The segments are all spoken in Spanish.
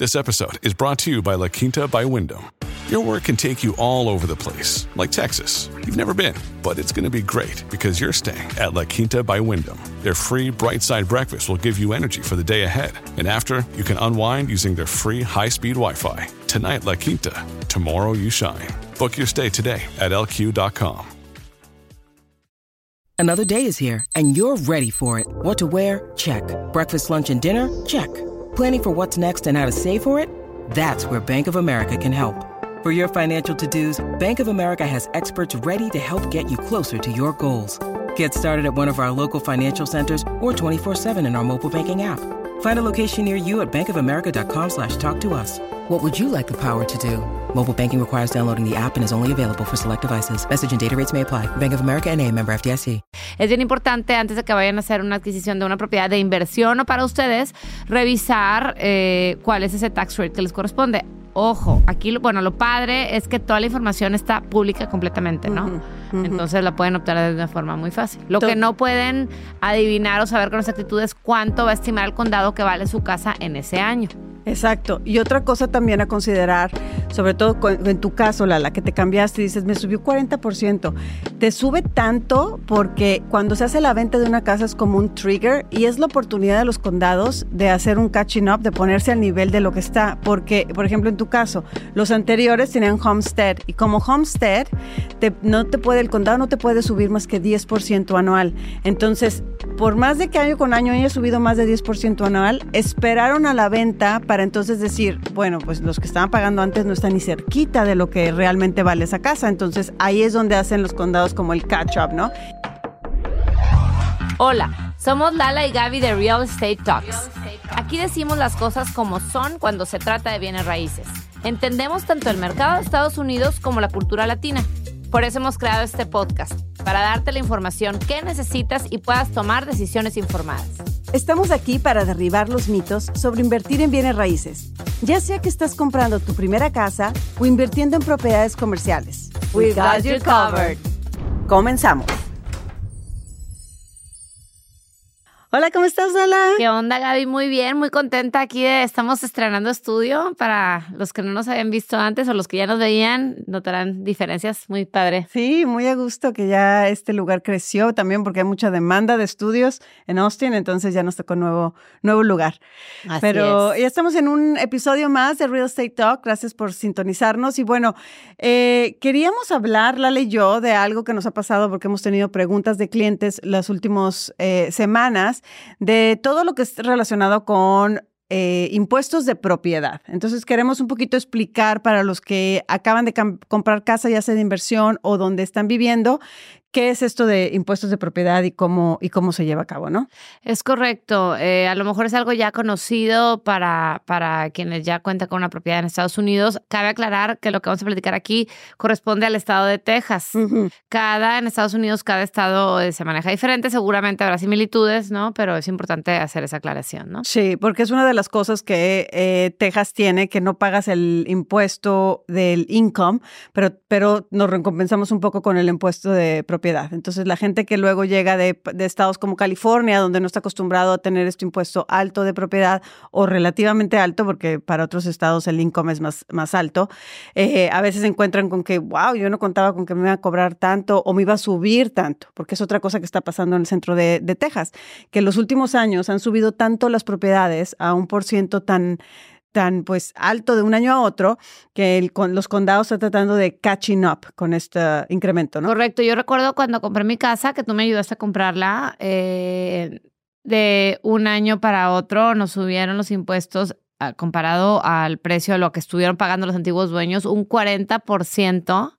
This episode is brought to you by La Quinta by Wyndham. Your work can take you all over the place, like Texas. You've never been, but it's going to be great because you're staying at La Quinta by Wyndham. Their free bright side breakfast will give you energy for the day ahead. And after, you can unwind using their free high speed Wi Fi. Tonight, La Quinta. Tomorrow, you shine. Book your stay today at lq.com. Another day is here, and you're ready for it. What to wear? Check. Breakfast, lunch, and dinner? Check. Planning for what's next and how to save for it? That's where Bank of America can help. For your financial to dos, Bank of America has experts ready to help get you closer to your goals. Get started at one of our local financial centers or 24-7 in our mobile banking app. Find a location near you at bankofamerica.com slash talk to us. What would you like the power to do? Mobile banking requires downloading the app and is only available for select devices. Message and data rates may apply. Bank of America and a member FDIC. Es bien importante antes de que vayan a hacer una adquisición de una propiedad de inversión o para ustedes, revisar eh, cuál es ese tax rate que les corresponde. Ojo, aquí, bueno, lo padre es que toda la información está pública completamente, ¿no? Entonces la pueden optar de una forma muy fácil. Lo que no pueden adivinar o saber con exactitud es cuánto va a estimar el condado que vale su casa en ese año. Exacto. Y otra cosa también a considerar, sobre todo en tu caso, la que te cambiaste y dices, me subió 40%. Te sube tanto porque cuando se hace la venta de una casa es como un trigger y es la oportunidad de los condados de hacer un catching up, de ponerse al nivel de lo que está. Porque, por ejemplo, en tu caso, los anteriores tenían homestead y como homestead, no te puede, el condado no te puede subir más que 10% anual. Entonces, por más de que año con año haya subido más de 10% anual, esperaron a la venta para entonces decir, bueno, pues los que estaban pagando antes no están ni cerquita de lo que realmente vale esa casa. Entonces ahí es donde hacen los condados como el catch up, ¿no? Hola, somos Lala y Gaby de Real Estate Talks. Aquí decimos las cosas como son cuando se trata de bienes raíces. Entendemos tanto el mercado de Estados Unidos como la cultura latina. Por eso hemos creado este podcast, para darte la información que necesitas y puedas tomar decisiones informadas. Estamos aquí para derribar los mitos sobre invertir en bienes raíces, ya sea que estás comprando tu primera casa o invirtiendo en propiedades comerciales. We got you covered. Comenzamos. Hola, ¿cómo estás, Lala? ¿Qué onda, Gaby? Muy bien, muy contenta aquí de estamos estrenando estudio. Para los que no nos habían visto antes o los que ya nos veían, notarán diferencias muy padre. Sí, muy a gusto que ya este lugar creció también porque hay mucha demanda de estudios en Austin, entonces ya nos tocó nuevo, nuevo lugar. Así Pero es. ya estamos en un episodio más de Real Estate Talk. Gracias por sintonizarnos. Y bueno, eh, queríamos hablar, Lala y yo, de algo que nos ha pasado porque hemos tenido preguntas de clientes las últimas eh, semanas de todo lo que es relacionado con eh, impuestos de propiedad. Entonces queremos un poquito explicar para los que acaban de comprar casa, ya sea de inversión o donde están viviendo, qué es esto de impuestos de propiedad y cómo, y cómo se lleva a cabo, ¿no? Es correcto. Eh, a lo mejor es algo ya conocido para, para quienes ya cuentan con una propiedad en Estados Unidos. Cabe aclarar que lo que vamos a platicar aquí corresponde al estado de Texas. Cada, en Estados Unidos, cada estado eh, se maneja diferente. Seguramente habrá similitudes, ¿no? Pero es importante hacer esa aclaración, ¿no? Sí, porque es una de las cosas que eh, Texas tiene, que no pagas el impuesto del income, pero, pero nos recompensamos un poco con el impuesto de propiedad Entonces, la gente que luego llega de, de, estados como California, donde no está acostumbrado a tener este impuesto alto de propiedad o relativamente alto, porque para otros estados el income es más, más alto, eh, a veces se encuentran con que, wow, yo no contaba con que me iba a cobrar tanto o me iba a subir tanto, porque es otra cosa que está pasando en el centro de, de Texas, que en los últimos años han subido tanto las propiedades a un por ciento tan tan pues alto de un año a otro que el, con, los condados están tratando de catching up con este incremento, ¿no? Correcto. Yo recuerdo cuando compré mi casa, que tú me ayudaste a comprarla, eh, de un año para otro nos subieron los impuestos uh, comparado al precio de lo que estuvieron pagando los antiguos dueños, un 40%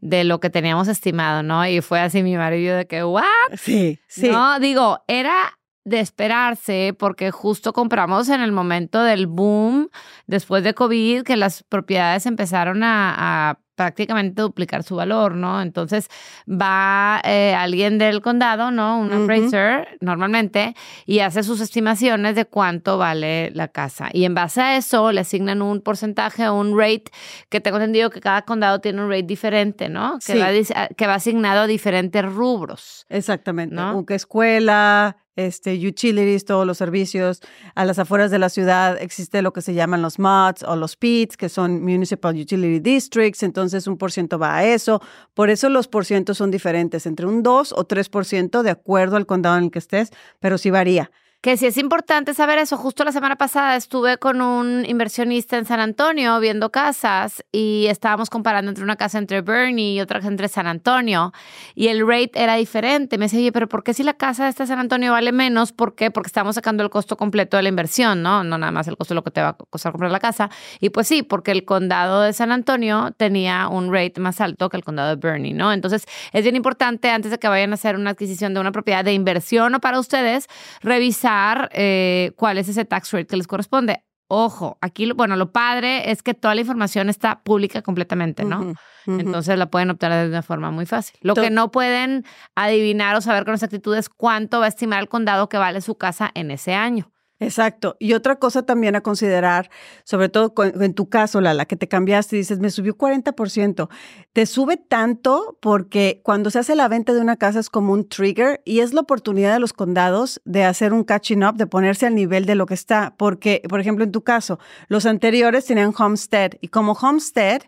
de lo que teníamos estimado, ¿no? Y fue así mi marido de que, ¿what? Sí, sí. No, digo, era de esperarse porque justo compramos en el momento del boom después de COVID que las propiedades empezaron a, a prácticamente duplicar su valor, ¿no? Entonces va eh, alguien del condado, ¿no? Un appraiser uh -huh. normalmente y hace sus estimaciones de cuánto vale la casa. Y en base a eso le asignan un porcentaje, un rate, que tengo entendido que cada condado tiene un rate diferente, ¿no? Que, Sí. va, que va asignado a diferentes rubros. Exactamente. ¿No? Aunque escuela, este, utilities, todos los servicios. A las afueras de la ciudad existe lo que se llaman los MUDs o los PITs, que son Municipal Utility Districts, entonces un por ciento va a eso. Por eso los porcientos son diferentes, entre un 2 o 3% de acuerdo al condado en el que estés, pero sí varía. Que sí es importante saber eso. Justo la semana pasada estuve con un inversionista en San Antonio viendo casas y estábamos comparando entre una casa entre Bernie y otra entre San Antonio y el rate era diferente. Me decía, oye, pero ¿por qué si la casa de esta San Antonio vale menos? ¿Por qué? Porque estamos sacando el costo completo de la inversión, ¿no? No nada más el costo de lo que te va a costar comprar la casa. Y pues sí, porque el condado de San Antonio tenía un rate más alto que el condado de Bernie, ¿no? Entonces es bien importante antes de que vayan a hacer una adquisición de una propiedad de inversión o para ustedes, revisar eh, cuál es ese tax rate que les corresponde. Ojo, aquí, bueno, lo padre es que toda la información está pública completamente, ¿no? Entonces la pueden optar de una forma muy fácil. Lo que no pueden adivinar o saber con exactitud es cuánto va a estimar el condado que vale su casa en ese año. Exacto. Y otra cosa también a considerar, sobre todo en tu caso, la, la que te cambiaste y dices, me subió 40%. Te sube tanto porque cuando se hace la venta de una casa es como un trigger y es la oportunidad de los condados de hacer un catching up, de ponerse al nivel de lo que está. Porque, por ejemplo, en tu caso, los anteriores tenían homestead y como homestead,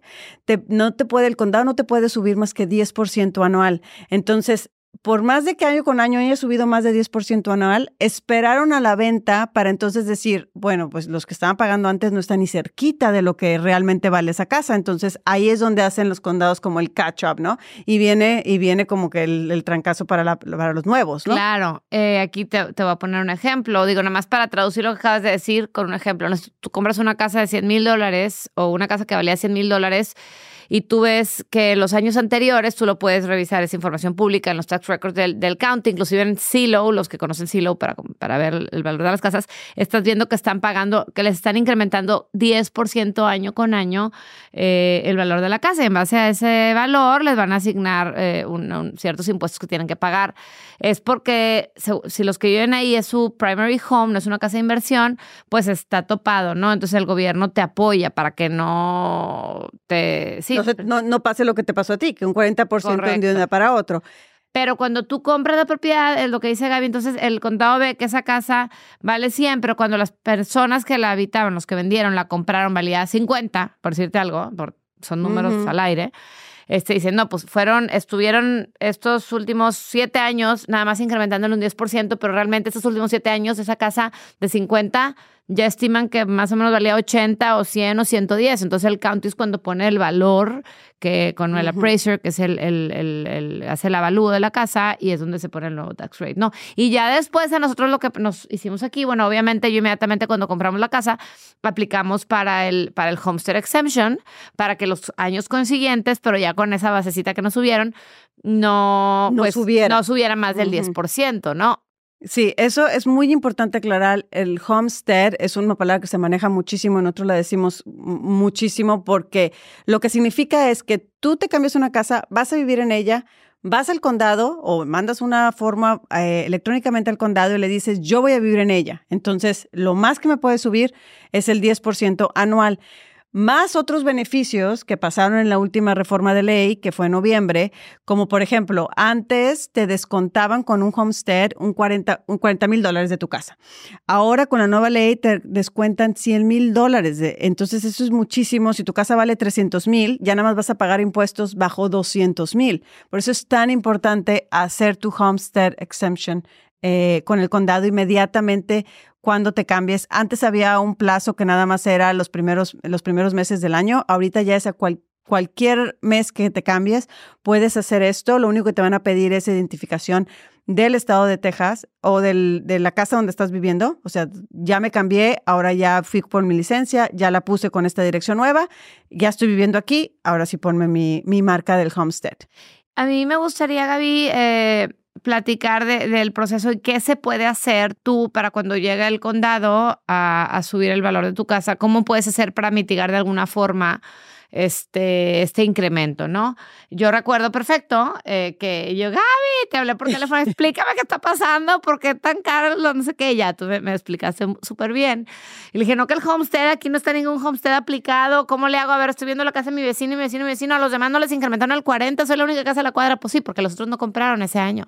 te, no te puede, el condado no te puede subir más que 10% anual. Entonces, por más de que año con año haya subido más de 10% anual, esperaron a la venta para entonces decir, bueno, pues los que estaban pagando antes no están ni cerquita de lo que realmente vale esa casa. Entonces ahí es donde hacen los condados como el catch up, ¿no? Y viene, y viene como que el, trancazo para, la, para los nuevos, ¿no? Claro, eh, aquí te, te, voy a poner un ejemplo. Digo, nada más para traducir lo que acabas de decir con un ejemplo. Tú compras una casa de 100 mil dólares o una casa que valía 100 mil dólares y tú ves que los años anteriores tú lo puedes revisar, esa información pública en los tax records del, del county, inclusive en Silo, los que conocen Silo para, para ver el valor de las casas, estás viendo que están pagando, que les están incrementando 10% año con año eh, el valor de la casa. Y en base a ese valor les van a asignar eh, ciertos impuestos que tienen que pagar. Es porque si los que viven ahí es su primary home, no es una casa de inversión, pues está topado, ¿no? Entonces el gobierno te apoya para que no te... no, pase lo que te pasó a ti, que un 40% de un día para otro. Pero cuando tú compras la propiedad, es lo que dice Gaby, entonces el contado ve que esa casa vale 100, pero cuando las personas que la habitaban, los que vendieron, la compraron, valía 50, por decirte algo, son números al aire. Este, dicen, no, pues fueron, estuvieron estos últimos siete años nada más incrementándole un 10%, pero realmente estos últimos siete años esa casa de 50 ya estiman que más o menos valía 80 o 100 o 110. Entonces el county es cuando pone el valor que con el appraiser, que es el, el, el, hace el avalúo de la casa y es donde se pone el nuevo tax rate, ¿no? Y ya después a nosotros lo que nos hicimos aquí, bueno, obviamente yo inmediatamente cuando compramos la casa aplicamos para el, para el homestead exemption para que los años consiguientes, pero ya con esa basecita que nos subieron, no, no, pues, subiera. no subiera más del 10%, ¿no? Sí, eso es muy importante aclarar. El homestead es una palabra que se maneja muchísimo, nosotros la decimos muchísimo porque lo que significa es que tú te cambias una casa, vas a vivir en ella, vas al condado o mandas una forma eh, electrónicamente al condado y le dices, yo voy a vivir en ella. Entonces, lo más que me puede subir es el 10% anual más otros beneficios que pasaron en la última reforma de ley, que fue en noviembre, como por ejemplo, antes te descontaban con un homestead un 40 mil dólares de tu casa. Ahora con la nueva ley te descuentan 100 mil dólares. Entonces eso es muchísimo. Si tu casa vale 300 mil, ya nada más vas a pagar impuestos bajo 200 mil. Por eso es tan importante hacer tu homestead exemption eh, con el condado inmediatamente cuando te cambies. Antes había un plazo que nada más era los primeros, los primeros meses del año. Ahorita ya es a cualquier mes que te cambies, puedes hacer esto. Lo único que te van a pedir es identificación del estado de Texas o del, de la casa donde estás viviendo. O sea, ya me cambié, ahora ya fui por mi licencia, ya la puse con esta dirección nueva, ya estoy viviendo aquí, ahora sí ponme mi, mi marca del homestead. A mí me gustaría, Gaby, eh, platicar del proceso y qué se puede hacer tú para cuando llegue el condado a, subir el valor de tu casa, cómo puedes hacer para mitigar de alguna forma este, este incremento, ¿no? Yo recuerdo perfecto eh, que yo, te hablé por teléfono, explícame qué está pasando, por qué tan caro, no sé qué, ya tú me, me explicaste súper bien. Y le dije, no, que el homestead, aquí no está ningún homestead aplicado, ¿cómo le hago? A ver, estoy viendo la casa de mi vecino y mi vecino y mi vecino, a los demás no les incrementaron al 40, soy la única casa de la cuadra, pues sí, porque los otros no compraron ese año,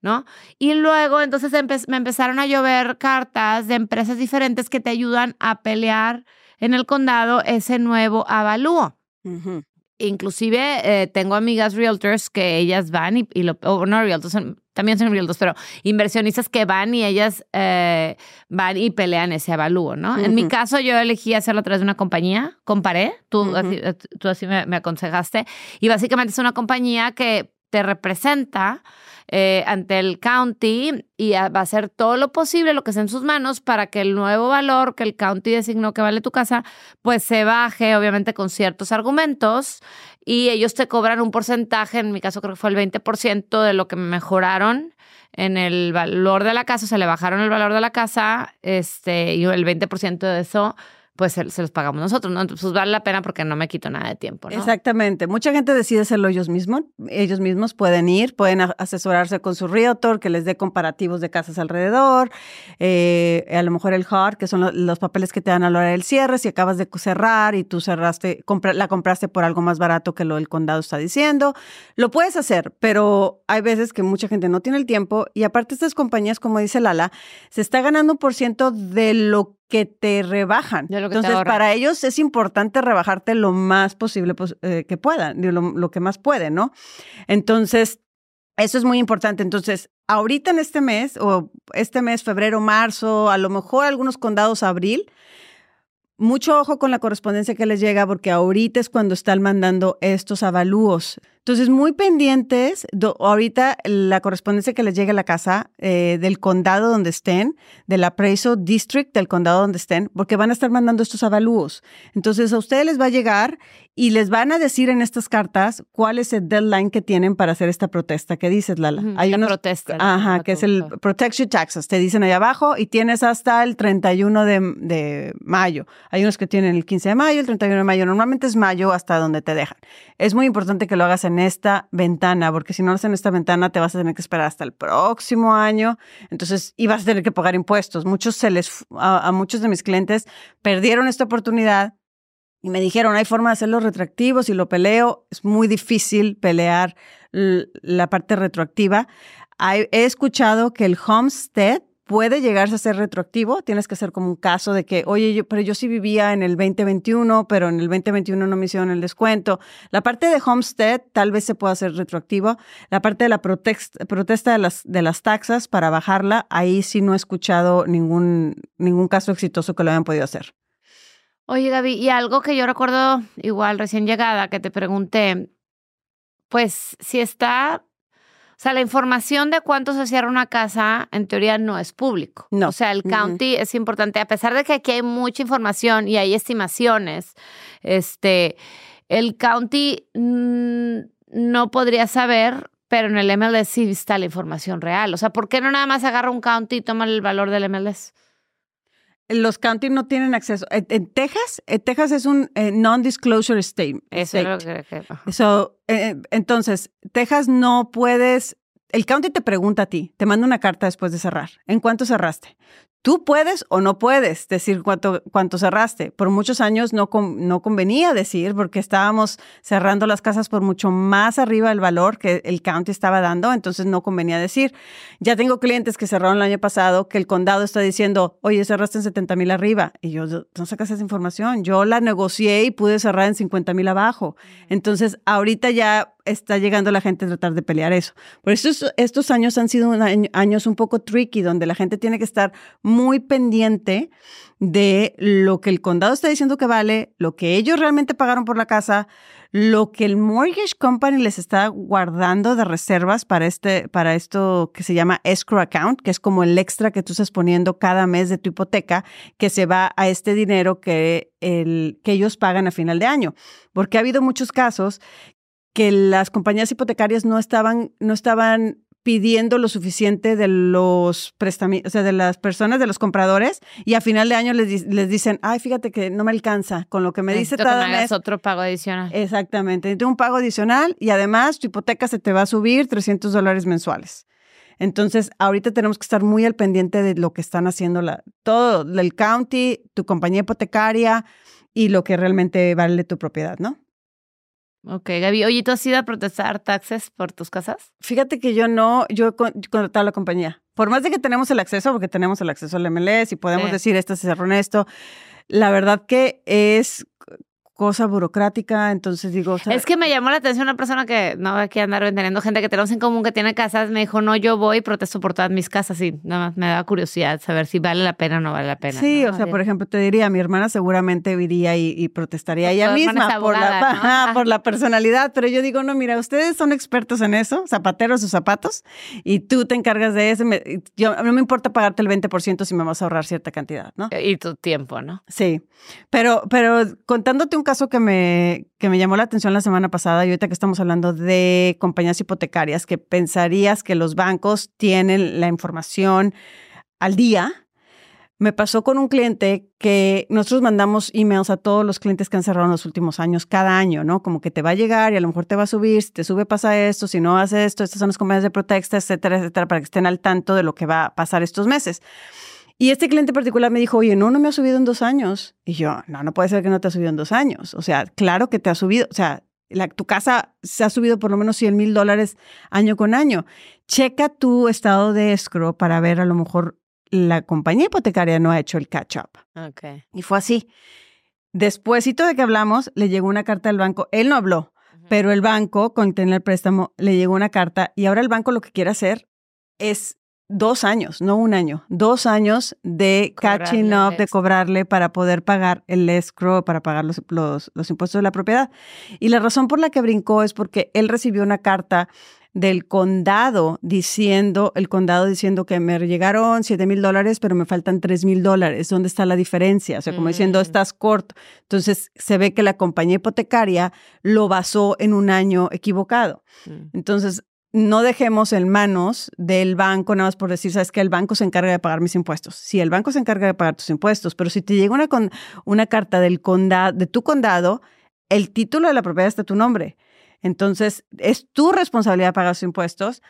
¿no? Y luego entonces me empezaron a llover cartas de empresas diferentes que te ayudan a pelear en el condado ese nuevo avalúo. Inclusive eh, tengo amigas realtors que ellas van y, y lo, no realtors, también son realtors, pero inversionistas que van y ellas eh, van y pelean ese avalúo, ¿no? En mi caso yo elegí hacerlo a través de una compañía, comparé, tú, así, eh, tú así me aconsejaste, y básicamente es una compañía que te representa eh, ante el county y va a hacer todo lo posible, lo que sea en sus manos, para que el nuevo valor que el county designó que vale tu casa, pues se baje, obviamente con ciertos argumentos, y ellos te cobran un porcentaje, en mi caso creo que fue el 20% de lo que me mejoraron en el valor de la casa, o sea, le bajaron el valor de la casa, este, y el 20% de eso pues se, los pagamos nosotros, ¿no? Pues, vale la pena porque no me quito nada de tiempo, ¿no? Exactamente. Mucha gente decide hacerlo ellos mismos. Ellos mismos pueden ir, pueden asesorarse con su realtor, que les dé comparativos de casas alrededor, eh, a lo mejor el HUD, que son los, papeles que te dan a la hora del cierre, si acabas de cerrar y tú cerraste, la compraste por algo más barato que lo del condado está diciendo. Lo puedes hacer, pero hay veces que mucha gente no tiene el tiempo y aparte estas compañías, como dice Lala, se está ganando un por ciento de lo que te rebajan. Entonces, para ellos es importante rebajarte lo más posible eh, que puedan, lo, lo que más pueden, ¿no? Entonces, eso es muy importante. Entonces, ahorita en este mes, o este mes, febrero, marzo, a lo mejor algunos condados abril, mucho ojo con la correspondencia que les llega porque ahorita es cuando están mandando estos avalúos. Entonces, muy pendientes, ahorita la correspondencia que les llegue a la casa eh, del condado donde estén, del appraisal district del condado donde estén, porque van a estar mandando estos avalúos. Entonces, a ustedes les va a llegar y les van a decir en estas cartas cuál es el deadline que tienen para hacer esta protesta. ¿Qué dices, Lala? Hay una protesta. Ajá, que es el Protect Your Taxes. Te dicen ahí abajo y tienes hasta el 31 de, de mayo. Hay unos que tienen el 15 de mayo, el 31 de mayo. Normalmente es mayo hasta donde te dejan. Es muy importante que lo hagas en en esta ventana, porque si no lo haces en esta ventana te vas a tener que esperar hasta el próximo año, entonces y vas a tener que pagar impuestos. Muchos se les, a, muchos de mis clientes perdieron esta oportunidad y me dijeron, hay forma de hacerlo retroactivo, si lo peleo, es muy difícil pelear la parte retroactiva. he escuchado que el homestead puede llegarse a ser retroactivo. Tienes que hacer como un caso de que, oye, yo, pero yo sí vivía en el 2021, pero en el 2021 no me hicieron el descuento. La parte de Homestead tal vez se pueda hacer retroactivo. La parte de la protesta de las, de las taxas para bajarla, ahí sí no he escuchado ningún, ningún caso exitoso que lo hayan podido hacer. Oye, Gaby, y algo que yo recuerdo igual recién llegada, que te pregunté, pues si está sea, la información de cuánto se cierra una casa, en teoría, no es público. No. O sea, el county es importante, a pesar de que aquí hay mucha información y hay estimaciones, este, el county mm, no podría saber, pero en el MLS sí está la información real. O sea, ¿por qué no nada más agarra un county y toma el valor del MLS? Los county no tienen acceso. En, Texas, Texas es un eh, non-disclosure state. Eso es lo que... Eh, entonces, Texas no puedes... El county te pregunta a ti, te manda una carta después de cerrar. ¿En cuánto cerraste? Tú puedes o no puedes decir cuánto, cuánto cerraste. Por muchos años no, no convenía decir porque estábamos cerrando las casas por mucho más arriba del valor que el county estaba dando, entonces no convenía decir. Ya tengo clientes que cerraron el año pasado que el condado está diciendo, oye, cerraste en 70 mil arriba. Y yo, no sacas esa información. Yo la negocié y pude cerrar en 50 mil abajo. Entonces, ahorita ya está llegando la gente a tratar de pelear eso. Por eso estos años han sido años un poco tricky, donde la gente tiene que estar muy pendiente de lo que el condado está diciendo que vale, lo que ellos realmente pagaron por la casa, lo que el mortgage company les está guardando de reservas para este para esto que se llama escrow account, que es como el extra que tú estás poniendo cada mes de tu hipoteca que se va a este dinero que el que ellos pagan a final de año, porque ha habido muchos casos que las compañías hipotecarias no estaban, no estaban pidiendo lo suficiente de los prestami o sea, de las personas, de los compradores, y a final de año les, les dicen, ay, fíjate que no me alcanza con lo que me dice Necesito cada que me mes. otro pago adicional. Exactamente, necesito un pago adicional y además tu hipoteca se te va a subir 300 dólares mensuales. Entonces, ahorita tenemos que estar muy al pendiente de lo que están haciendo la, todo, el county, tu compañía hipotecaria y lo que realmente vale tu propiedad, ¿no? Ok, Gaby. Oye, ¿tú has ido a protestar taxes por tus casas? Fíjate que yo no, yo he con- contratado a la compañía. Por más de que tenemos el acceso, porque tenemos el acceso al MLS y podemos Sí. decir, esto se cerró en esto, la verdad que es cosa burocrática, entonces digo... o sea, Es que me llamó la atención una persona que no hay que andar teniendo gente que tenemos en común que tiene casas. Me dijo, no, yo voy y protesto por todas mis casas. Y nada más me da curiosidad saber si vale la pena o no vale la pena. Sí, ¿no? o sea, por ejemplo, te diría, mi hermana seguramente iría y, y protestaría Pues ella misma por, la, ¿no? por la personalidad, pero yo digo, no, mira, ustedes son expertos en eso, zapateros sus zapatos, y tú te encargas de eso. me- yo, no me importa pagarte el 20% si me vas a ahorrar cierta cantidad, ¿no? Y tu tiempo, ¿no? Sí, pero, pero contándote un caso que me, que me llamó la atención la semana pasada y ahorita que estamos hablando de compañías hipotecarias, que pensarías que los bancos tienen la información al día. Me pasó con un cliente que nosotros mandamos emails a todos los clientes que han cerrado en los últimos años, cada año, ¿no? Como que te va a llegar y a lo mejor te va a subir, si te sube pasa esto, si no hace esto, estas son las compañías de protesta, etcétera, etcétera, para que estén al tanto de lo que va a pasar estos meses. Y este cliente particular me dijo, oye, no, no me ha subido en dos años. Y yo, no, no puede ser que no te ha subido en dos años. O sea, claro que te ha subido. O sea, la- tu casa se ha subido por lo menos 100 mil dólares año con año. Checa tu estado de escrow para ver a lo mejor la compañía hipotecaria no ha hecho el catch up. Ok. Y fue así. Despuésito de que hablamos, le llegó una carta del banco. Él no habló, pero el banco, con tener el préstamo, le llegó una carta y ahora el banco lo que quiere hacer es dos años, no un año, dos años de catching Cobrarle el up, de cobrarle para poder pagar el escrow, para pagar los, los, los impuestos de la propiedad. Y la razón por la que brincó es porque él recibió una carta del condado diciendo, el condado diciendo que me llegaron 7 mil dólares, pero me faltan 3 mil dólares. ¿Dónde está la diferencia? O sea, como diciendo, Mm. estás corto. Entonces, se ve que la compañía hipotecaria lo basó en un año equivocado. Mm. Entonces, no dejemos en manos del banco, nada más por decir, sabes que el banco se encarga de pagar mis impuestos. Sí, el banco se encarga de pagar tus impuestos, pero si te llega una, con, una carta del condado, de tu condado, el título de la propiedad está a tu nombre. Entonces, es tu responsabilidad pagar sus impuestos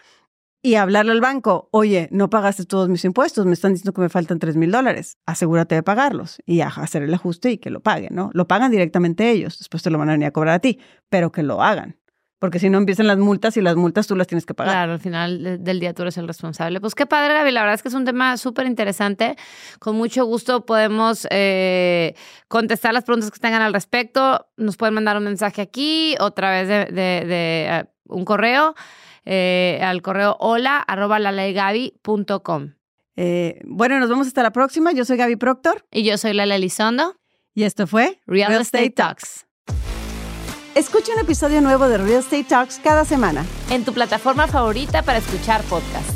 y hablarle al banco, oye, no pagaste todos mis impuestos, me están diciendo que me faltan 3 mil dólares, asegúrate de pagarlos y hacer el ajuste y que lo paguen, ¿no? Lo pagan directamente ellos, después te lo van a venir a cobrar a ti, pero que lo hagan, porque si no empiezan las multas y las multas tú las tienes que pagar. Claro, al final de- del día tú eres el responsable. Pues qué padre, Gaby. La verdad es que es un tema súper interesante. Con mucho gusto podemos eh, contestar las preguntas que tengan al respecto. Nos pueden mandar un mensaje aquí o a través de, de- de, eh, un correo eh, al correo hola arroba. Eh, bueno, nos vemos hasta la próxima. Yo soy Gaby Proctor Y yo soy Lala Elizondo, y esto fue Real, Estate Talks. Escucha un episodio nuevo de Real Estate Talks cada semana. En tu plataforma favorita para escuchar podcasts.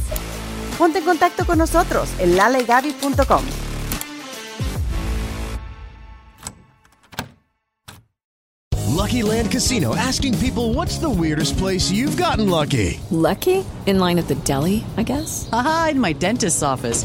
Ponte en contacto con nosotros en lalegaby.com. Lucky Land Casino asking people what's the weirdest place you've gotten lucky? Lucky? In line at the deli, I guess? Aha, in my dentist's office.